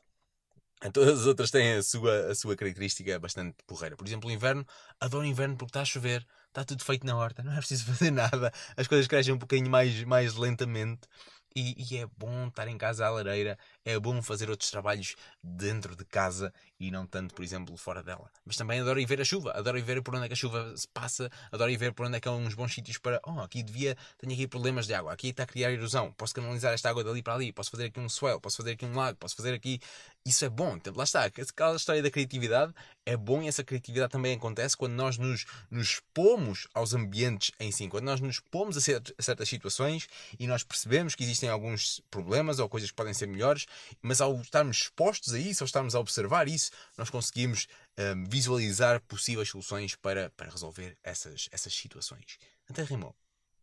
Todas as outras têm a sua, a sua característica bastante porreira. Por exemplo, o inverno, adoro o inverno porque está a chover, está tudo feito na horta, não é preciso fazer nada, as coisas crescem um bocadinho mais, mais lentamente e, e, é bom estar em casa à lareira, é bom fazer outros trabalhos dentro de casa e não tanto, por exemplo, fora dela. Mas também adoro ir ver a chuva, adoro ir ver por onde é que a chuva se passa, adoro ir ver por onde é que há uns bons sítios para. Oh, aqui devia. Tenho aqui problemas de água, aqui está a criar erosão, posso canalizar esta água dali para ali, posso fazer aqui um swell, posso fazer aqui um lago, posso fazer aqui. Isso é bom. Então, lá está, aquela história da criatividade é bom e essa criatividade também acontece quando nós nos, nos pomos aos ambientes em si, quando nós nos pomos a, a certas situações e nós percebemos que existem alguns problemas ou coisas que podem ser melhores, mas ao estarmos expostos a isso, ao estarmos a observar isso, nós conseguimos um, visualizar possíveis soluções para, para resolver essas, essas situações. Até rimou.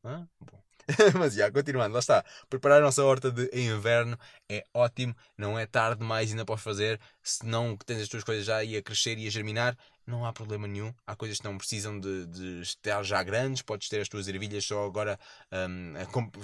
Hã? Bom. Mas já, continuando, lá está. Preparar a nossa horta de inverno é ótimo, não é tarde demais, ainda podes fazer. Se não tens as tuas coisas já a crescer e a germinar, não há problema nenhum. Há coisas que não precisam de, de estar já grandes, podes ter as tuas ervilhas só agora, um,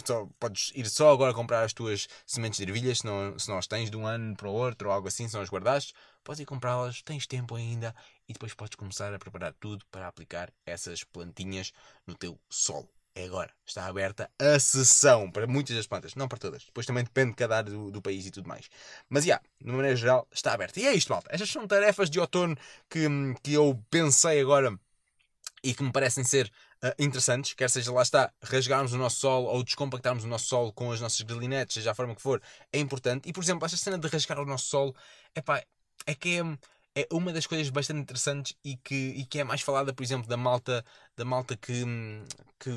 só, podes ir só agora comprar as tuas sementes de ervilhas, se não, se não as tens de um ano para o outro ou algo assim, se não as guardaste, podes ir comprá-las, tens tempo ainda e depois podes começar a preparar tudo para aplicar essas plantinhas no teu solo. É agora. Está aberta a sessão para muitas das plantas, não para todas. Depois também depende de cada área do, do país e tudo mais. Mas, já, yeah, de maneira geral, está aberta. E é isto, malta. Estas são tarefas de outono que, que eu pensei agora e que me parecem ser uh, interessantes, quer seja lá está, rasgarmos o nosso solo ou descompactarmos o nosso solo com as nossas grinetes, seja a forma que for, é importante. E, por exemplo, esta cena de rasgar o nosso solo, epá, é que é é uma das coisas bastante interessantes e que, e que é mais falada, por exemplo, da malta, da malta que, que,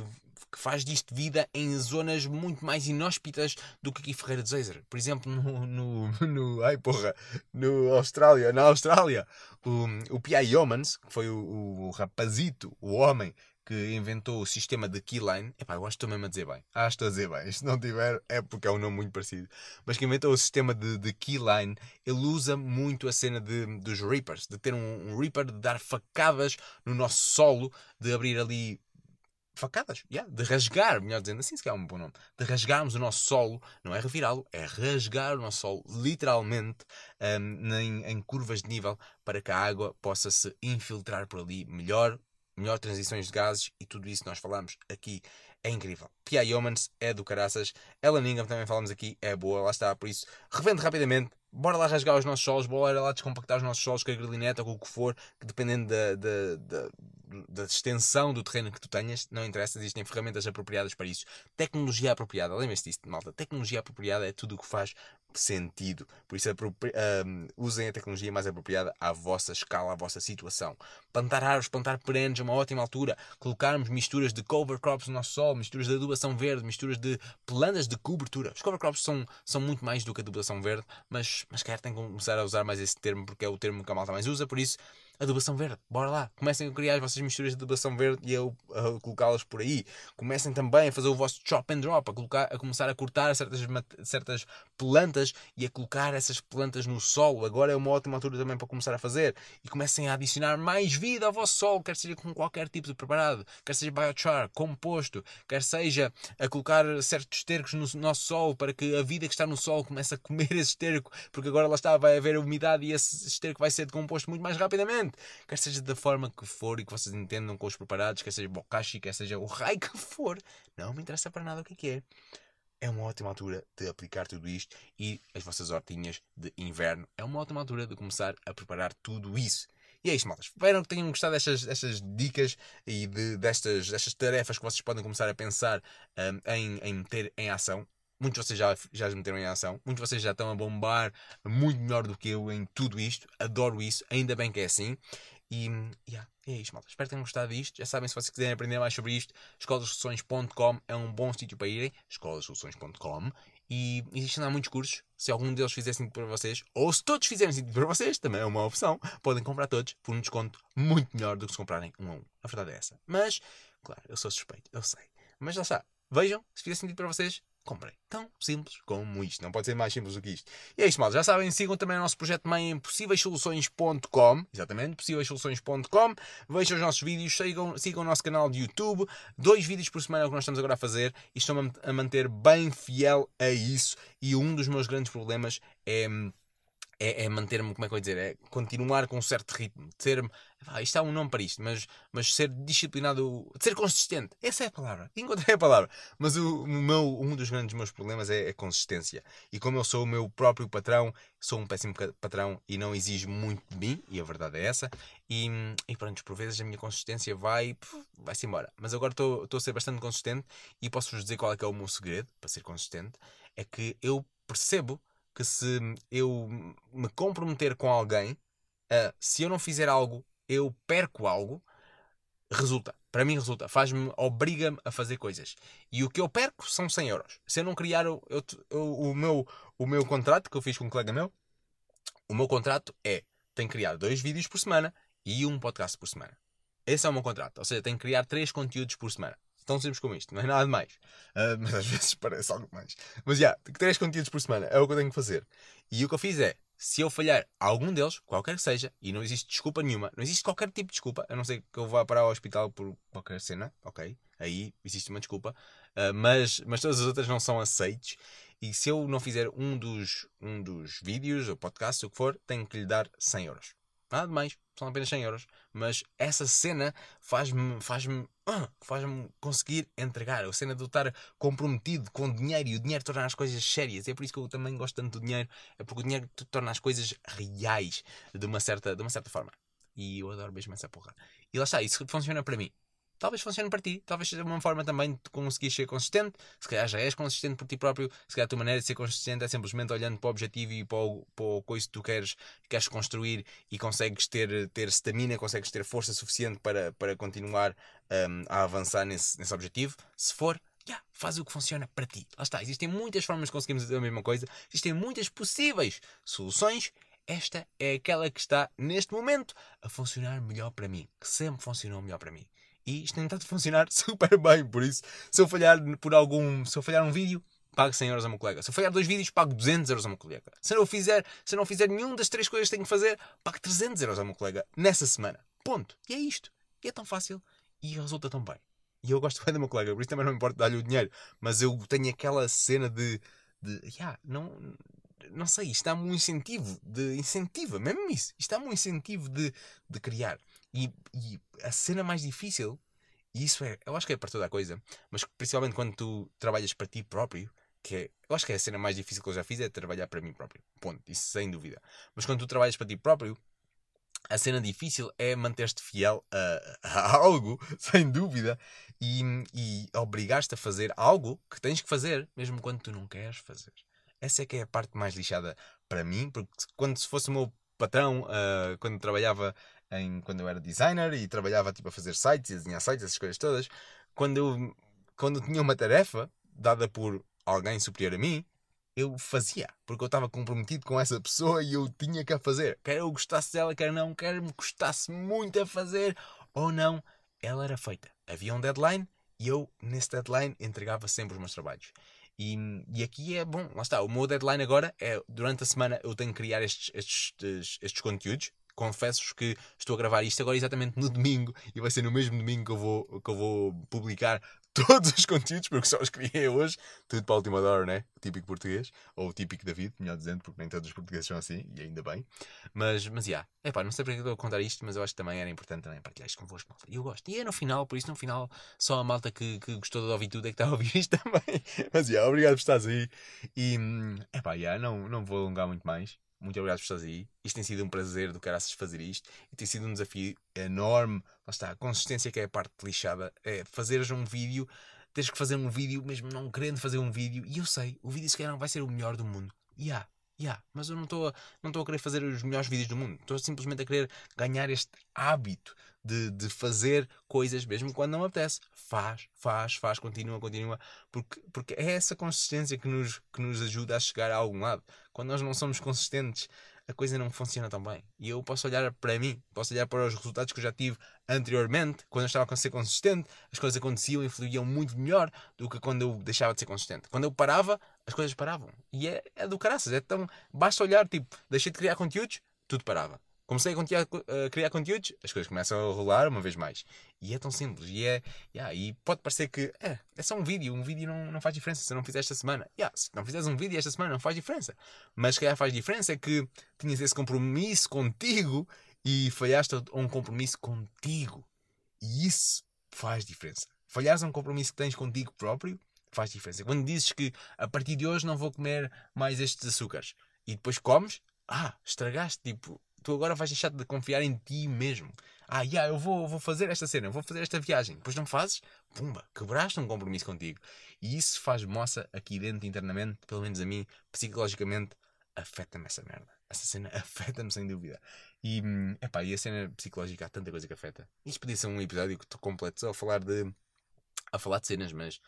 que faz disto vida em zonas muito mais inóspitas do que aqui Ferreira de Zeiser. Por exemplo, no, no, no, ai porra, no Austrália, na Austrália, o, o P.I. Yeomans, que foi o, o rapazito, o homem que inventou o sistema de keyline. Epá, eu acho que estou mesmo a dizer bem. Acho que estou a dizer bem. Se não tiver, é porque é um nome muito parecido. Mas que inventou o sistema de, de keyline, ele usa muito a cena de, dos Reapers, de ter um, um Reaper, de dar facadas no nosso solo, de abrir ali facadas, yeah, de rasgar, melhor dizendo assim, se calhar é um bom nome, de rasgarmos o nosso solo, não é revirá-lo, é rasgar o nosso solo, literalmente, um, em, em, curvas de nível, para que a água possa se infiltrar por ali melhor, melhor transições de gases e tudo isso nós falamos aqui é incrível. P.I. Yeomans é do caraças. Ellen Ingham também falamos aqui, é boa, lá está. Por isso, revende rapidamente. Bora lá rasgar os nossos solos, bora lá descompactar os nossos solos com a grilineta ou com o que for, que dependendo da, da, da, da extensão do terreno que tu tenhas, não interessa, existem ferramentas apropriadas para isso. Tecnologia apropriada, lembre-se disso, malta. Tecnologia apropriada é tudo o que faz sentido. Por isso, um, usem a tecnologia mais apropriada à vossa escala, à vossa situação. Plantar árvores, plantar perennes a uma ótima altura. Colocarmos misturas de cover crops no nosso solo, misturas de adubação verde, misturas de plantas de cobertura. Os cover crops são, são muito mais do que a adubação verde, mas, mas quer tem que começar a usar mais esse termo porque é o termo que a malta mais usa. Por isso, adubação verde, bora lá. Comecem a criar as vossas misturas de adubação verde e a, a colocá-las por aí. Comecem também a fazer o vosso chop and drop, a, colocar, a começar a cortar certas, certas plantas e a colocar essas plantas no solo. Agora é uma ótima altura também para começar a fazer. E comecem a adicionar mais vida ao vosso solo, quer seja com qualquer tipo de preparado, quer seja biochar, composto, quer seja a colocar certos estercos no nosso solo para que a vida que está no solo comece a comer esse esterco, porque agora lá está, vai haver umidade e esse esterco vai ser decomposto muito mais rapidamente quer seja da forma que for e que vocês entendam com os preparados, quer seja bokashi, quer seja o raio que for, não me interessa para nada o que é. É. Uma ótima altura de aplicar tudo isto e as vossas hortinhas de inverno. É uma ótima altura de começar a preparar tudo isso. E é isto, maltas. Espero que tenham gostado destas, destas dicas e de, destas, destas tarefas que vocês podem começar a pensar um, em, em meter em ação. Muitos de vocês já, já as meteram em ação. Muitos de vocês já estão a bombar muito melhor do que eu em tudo isto. Adoro isso. Ainda bem que é assim. E yeah, é isto, malta. Espero que tenham gostado disto. Já sabem, se vocês quiserem aprender mais sobre isto, escolasoluções.com é um bom sítio para irem. escolasoluções.com e existem lá muitos cursos. Se algum deles fizer sentido para vocês, ou se todos fizerem sentido para vocês, também é uma opção. Podem comprar todos por um desconto muito melhor do que se comprarem um a um. A verdade é essa. Mas, claro, eu sou suspeito, eu sei. Mas já está. Vejam, se fizer sentido para vocês, comprei. Tão simples como isto. Não pode ser mais simples do que isto. E é isto, mal. Já sabem, sigam também o nosso projeto mãe em possíveissoluções.com. Exatamente, possíveissoluções.com. Vejam os nossos vídeos, sigam, sigam o nosso canal de YouTube. Dois vídeos por semana é o que nós estamos agora a fazer. E estou a manter bem fiel a isso. E um dos meus grandes problemas é é, é manter-me, como é que eu ia dizer, é continuar com um certo ritmo, ser ah, isto há um nome para isto, mas, mas ser disciplinado, ser consistente, essa é a palavra, encontrei a palavra, mas o, o meu, um dos grandes meus problemas é a consistência, e como eu sou o meu próprio patrão, sou um péssimo patrão e não exijo muito de mim, e a verdade é essa, e, e pronto, por vezes a minha consistência vai, vai-se embora, mas agora estou a ser bastante consistente, e posso-vos dizer qual é que é o meu segredo para ser consistente, é que eu percebo que se eu me comprometer com alguém, uh, se eu não fizer algo, eu perco algo, resulta. Para mim resulta. Faz-me, obriga-me a fazer coisas. E o que eu perco são 100 euros. Se eu não criar o, eu, o, meu, o meu contrato, que eu fiz com um colega meu, o meu contrato é, tenho que criar dois vídeos por semana e um podcast por semana. Esse é o meu contrato. Ou seja, tenho que criar três conteúdos por semana. Tão simples como isto, não é nada mais. Uh, mas às vezes parece algo mais. Mas já, yeah, três conteúdos por semana é o que eu tenho que fazer. E o que eu fiz é, se eu falhar algum deles, qualquer que seja, e não existe desculpa nenhuma, não existe qualquer tipo de desculpa, a não ser que eu vá parar ao hospital por qualquer cena, ok? Aí existe uma desculpa, uh, mas, mas todas as outras não são aceites. E se eu não fizer um dos, um dos vídeos ou podcasts, o que for, tenho que lhe dar 100 euros. Nada de mais, são apenas 100 euros. Mas essa cena faz-me faz-me ah, faz-me conseguir entregar. A cena de eu estar comprometido com o dinheiro e o dinheiro torna as coisas sérias. É por isso que eu também gosto tanto do dinheiro. É porque o dinheiro torna as coisas reais de uma certa, de uma certa forma. E eu adoro mesmo essa porra. E lá está, isso funciona para mim talvez funcione para ti, talvez seja uma forma também de conseguir ser consistente. Se calhar já és consistente por ti próprio, se calhar a tua maneira de ser consistente é simplesmente olhando para o objetivo e para o, para o coisa que tu queres, queres construir e consegues ter, ter stamina, consegues ter força suficiente para, para continuar um, a avançar nesse, nesse objetivo. Se for, yeah, faz o que funciona para ti. Lá está, existem muitas formas de conseguirmos a mesma coisa, existem muitas possíveis soluções. Esta é aquela que está neste momento a funcionar melhor para mim, que sempre funcionou melhor para mim e isto tem estado a funcionar super bem. Por isso, se eu falhar por algum. Se eu falhar um vídeo, pago 100 euros ao meu colega. Se eu falhar dois vídeos, pago 200 euros ao meu colega. Se não fizer, se não fizer nenhum das três coisas que tenho que fazer, pago 300 euros ao meu colega nessa semana. Ponto. E é isto. E é tão fácil e resulta tão bem. E eu gosto bem do meu colega, por isso também não me importa dar-lhe o dinheiro. Mas eu tenho aquela cena de. de yeah, não, não sei, isto dá-me um incentivo. De, incentiva, mesmo isso. Isto dá-me um incentivo de, de criar. E, e a cena mais difícil, e isso é, eu acho que é para toda a coisa, mas principalmente quando tu trabalhas para ti próprio, que é, eu acho que é a cena mais difícil que eu já fiz é trabalhar para mim próprio. Ponto. Isso sem dúvida. Mas quando tu trabalhas para ti próprio, a cena difícil é manter-te fiel a, a, algo, sem dúvida, e, e obrigar-te a fazer algo que tens que fazer, mesmo quando tu não queres fazer. Essa é que é a parte mais lixada para mim, porque quando se fosse o meu patrão, uh, quando trabalhava em, quando eu era designer e trabalhava tipo, a fazer sites e desenhar sites, essas coisas todas, quando eu, quando eu tinha uma tarefa dada por alguém superior a mim, eu fazia, porque eu estava comprometido com essa pessoa e eu tinha que a fazer. Quer eu gostasse dela, quer não, quer me custasse muito a fazer ou não, ela era feita. Havia um deadline e eu, nesse deadline, entregava sempre os meus trabalhos. E, e aqui é bom, lá está. O meu deadline agora é durante a semana eu tenho que criar estes, estes, estes conteúdos confesso-vos que estou a gravar isto agora exatamente no domingo e vai ser no mesmo domingo que eu vou, que eu vou publicar todos os conteúdos, porque só os criei hoje, tudo para a última hora, né? Típico português, ou típico David, melhor dizendo, porque nem todos os portugueses são assim, e ainda bem. Mas, mas, já, yeah. não sei porque estou a contar isto, mas eu acho que também era importante também partilhar isto convosco, malta. E eu gosto. E é no final, por isso no final, só a malta que, que gostou de ouvir tudo é que está a ouvir isto também. Mas, já, yeah, obrigado por estares aí. E, é pá, já, não, não vou alongar muito mais. Muito obrigado por estares aí. Isto tem sido um prazer do caraças fazer isto. E tem sido um desafio enorme. Lá está, a consistência que é a parte lixada. É fazeres um vídeo, tens que fazer um vídeo mesmo não querendo fazer um vídeo. E eu sei, o vídeo se calhar não vai ser o melhor do mundo. E yeah, yeah, mas eu não estou não a querer fazer os melhores vídeos do mundo. Estou simplesmente a querer ganhar este hábito de, de fazer coisas mesmo quando não apetece. Faz, faz, faz, continua, continua. Porque, porque é essa consistência que nos, que nos ajuda a chegar a algum lado. Quando nós não somos consistentes, a coisa não funciona tão bem. E eu posso olhar para mim, posso olhar para os resultados que eu já tive anteriormente, quando eu estava a ser consistente, as coisas aconteciam e fluíam muito melhor do que quando eu deixava de ser consistente. Quando eu parava, as coisas paravam. E é, é do caraças, é tão. Basta olhar, tipo, deixei de criar conteúdos, tudo parava. Comecei a, criar conteúdos, as coisas começam a rolar uma vez mais. E é tão simples. E, é, yeah, e pode parecer que é, é só um vídeo. Um vídeo não, não faz diferença se não fizer esta semana. Yeah, se não fizeres um vídeo esta semana, não faz diferença. Mas que faz diferença é que tinhas esse compromisso contigo e falhaste a um compromisso contigo. E isso faz diferença. Falhares a um compromisso que tens contigo próprio faz diferença. Quando dizes que a partir de hoje não vou comer mais estes açúcares e depois comes, ah, estragaste, tipo, tu agora vais deixar de confiar em ti mesmo. Ah, yeah, eu vou, vou fazer esta cena, eu vou fazer esta viagem. Depois não fazes, pumba, quebraste um compromisso contigo. E isso faz moça aqui dentro, internamente, pelo menos a mim, psicologicamente, afeta-me essa merda. Essa cena afeta-me sem dúvida. E, epá, e a cena psicológica há tanta coisa que afeta. Isto podia ser um episódio que estou completo só a falar de. a falar de cenas, mas.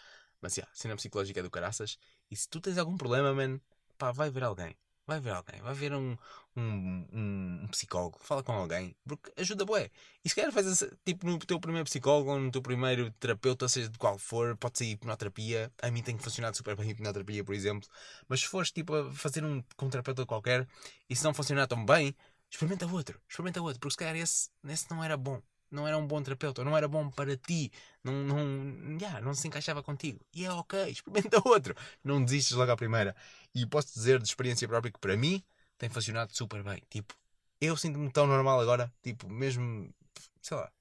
Mas, yeah, cena psicológica é do caraças. E se tu tens algum problema, man, pá, vai ver alguém. Vai ver alguém, vai ver um, um, um, psicólogo, fala com alguém, porque ajuda bué. E se calhar faz tipo no teu primeiro psicólogo ou no teu primeiro terapeuta, seja de qual for, pode ser hipnoterapia. A mim tem funcionado super bem hipnoterapia, por exemplo. Mas se fores tipo a fazer um com um terapeuta qualquer e se não funcionar tão bem, experimenta outro, experimenta outro, porque se calhar esse, esse não era bom não era um bom terapeuta, não era bom para ti, não, não, yeah, não se encaixava contigo. E é ok, experimenta outro. Não desistes logo à primeira. E posso dizer de experiência própria que para mim tem funcionado super bem. Tipo, Eu sinto-me tão normal agora, tipo, mesmo, sei lá,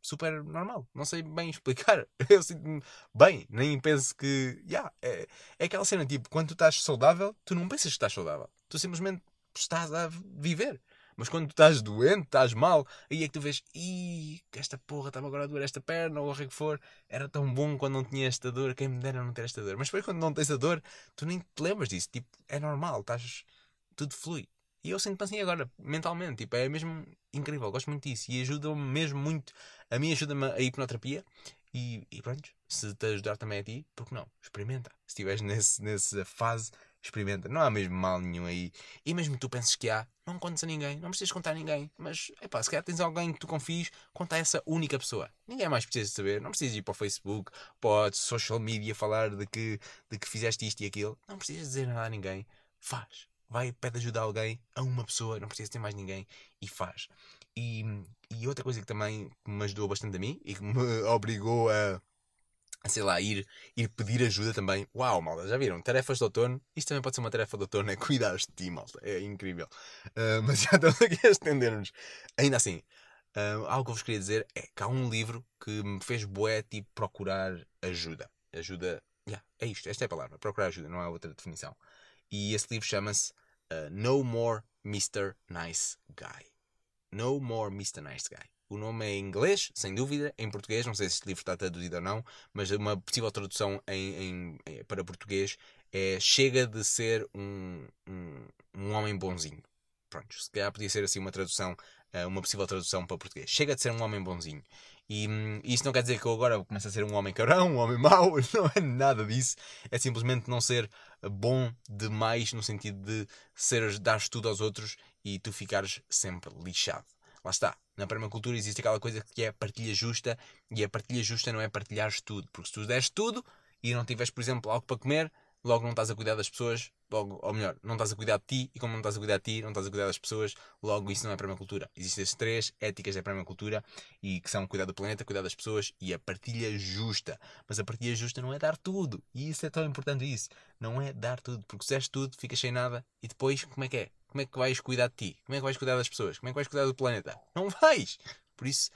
super normal. Não sei bem explicar. Eu sinto-me bem, nem penso que. Yeah, é, é aquela cena, tipo, quando tu estás saudável, tu não pensas que estás saudável. Tu simplesmente estás a viver. Mas quando tu estás doente, estás mal, aí é que tu vês, ih, esta porra estava agora a doer esta perna, ou o que for, era tão bom quando não tinha esta dor, quem me dera não ter esta dor. Mas depois quando não tens a dor, tu nem te lembras disso, tipo, é normal, estás, tudo flui. E eu sinto-me assim agora, mentalmente, tipo, é mesmo incrível, gosto muito disso e ajuda-me mesmo muito. A mim ajuda-me a hipnoterapia e, e pronto, se te ajudar também a ti, porque não? Experimenta. Se estiveres nesse, nessa fase, experimenta. Não há mesmo mal nenhum aí. E mesmo tu penses que há, não contes a ninguém, não precisas contar a ninguém. Mas, epá, se calhar tens alguém que tu confies, conta a essa única pessoa. Ninguém mais precisa saber. Não precisas ir para o Facebook, para o social media falar de que, de que fizeste isto e aquilo. Não precisas dizer nada a ninguém. Faz vai, pede ajuda a alguém, a uma pessoa, não precisa ter mais ninguém, e faz. E, e outra coisa que também me ajudou bastante a mim e que me obrigou a sei lá, ir, ir pedir ajuda também. Uau, malta, já viram? Tarefas de outono. Isto também pode ser uma tarefa de outono, é cuidar de ti, malta. É incrível. Uh, mas já estamos aqui a estender-nos. Ainda assim, uh, algo que eu vos queria dizer é que há um livro que me fez boé, tipo, procurar ajuda. Ajuda. Yeah, é isto, esta é a palavra. Procurar ajuda, não há outra definição. E esse livro chama-se uh, No More Mr. Nice Guy. No More Mr. Nice Guy. O nome é em inglês, sem dúvida. Em português, não sei se este livro está traduzido ou não, mas uma possível tradução em, em, para português é Chega de ser um, um, um homem bonzinho. Pronto, se calhar podia ser assim uma tradução, uh, uma possível tradução para português. Chega de ser um homem bonzinho. E hum, isso não quer dizer que eu agora comece a ser um homem carão, um homem mau, não é nada disso. É simplesmente não ser bom demais no sentido de seres, dares tudo aos outros e tu ficares sempre lixado. Lá está. Na permacultura existe aquela coisa que é a partilha justa e a partilha justa não é partilhares tudo. Porque se tu deres tudo e não tiveres, por exemplo, algo para comer, logo não estás a cuidar das pessoas, logo, ou melhor, não estás a cuidar de ti, e como não estás a cuidar de ti, não estás a cuidar das pessoas, logo isso não é permacultura. Existem as três éticas da permacultura, e que são cuidar do planeta, cuidar das pessoas e a partilha justa. Mas a partilha justa não é dar tudo, e isso é tão importante isso. Não é dar tudo, porque se és tudo, ficas sem nada, e depois, como é que é? Como é que vais cuidar de ti? Como é que vais cuidar das pessoas? Como é que vais cuidar do planeta? Não vais! Por isso,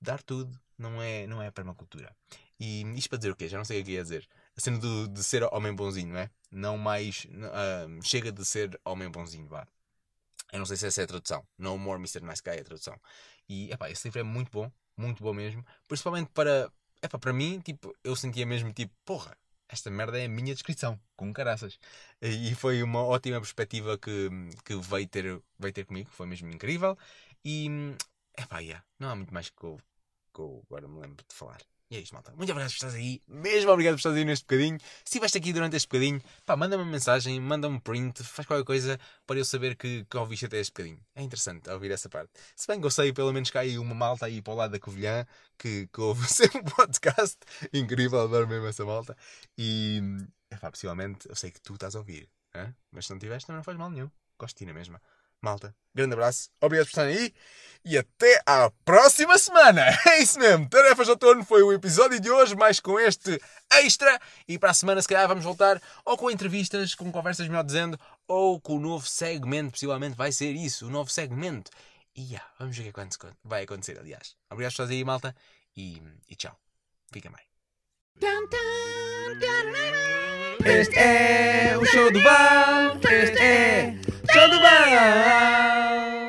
dar tudo não é, não é permacultura. E isto para dizer o quê? Já não sei o que ia dizer a cena do, de ser homem bonzinho, não é? Não mais. Uh, chega de ser homem bonzinho, vá. Eu não sei se essa é a tradução. No More Mr. Nice Guy é a tradução. E, epá, esse livro é muito bom. Muito bom mesmo. Principalmente para. Epá, para mim, tipo, eu sentia mesmo tipo, porra, esta merda é a minha descrição, com caraças. E foi uma ótima perspectiva que, que veio, ter, veio ter comigo, foi mesmo incrível. E, epá, yeah, não há muito mais que eu, que eu agora me lembro de falar. E é isto, malta. Muito obrigado por estares aí. Mesmo obrigado por estares aí neste bocadinho. Se estiveste aqui durante este bocadinho, pá, manda-me uma mensagem, manda-me um print, faz qualquer coisa para eu saber que, que ouviste até este bocadinho. É interessante ouvir essa parte. Se bem que eu sei, pelo menos cá aí uma malta aí para o lado da Covilhã que, que ouve sempre um podcast. Incrível, adoro mesmo essa malta. E, pá, possivelmente, eu sei que tu estás a ouvir. Hein? Mas se não tiveste, não faz mal nenhum. Gosto de ti na mesma. Malta, grande abraço, obrigado por estarem aí e até à próxima semana! É isso mesmo, Tarefas de Outono foi o episódio de hoje, mais com este extra. E para a semana, se calhar, vamos voltar ou com entrevistas, com conversas, melhor dizendo, ou com o novo segmento. Possivelmente vai ser isso, o novo segmento. E yeah, vamos ver o que é que vai acontecer, aliás. Obrigado por estarem aí, malta, e, e tchau. Fiquem bem. Este é o show do Val. Este é tudo bem?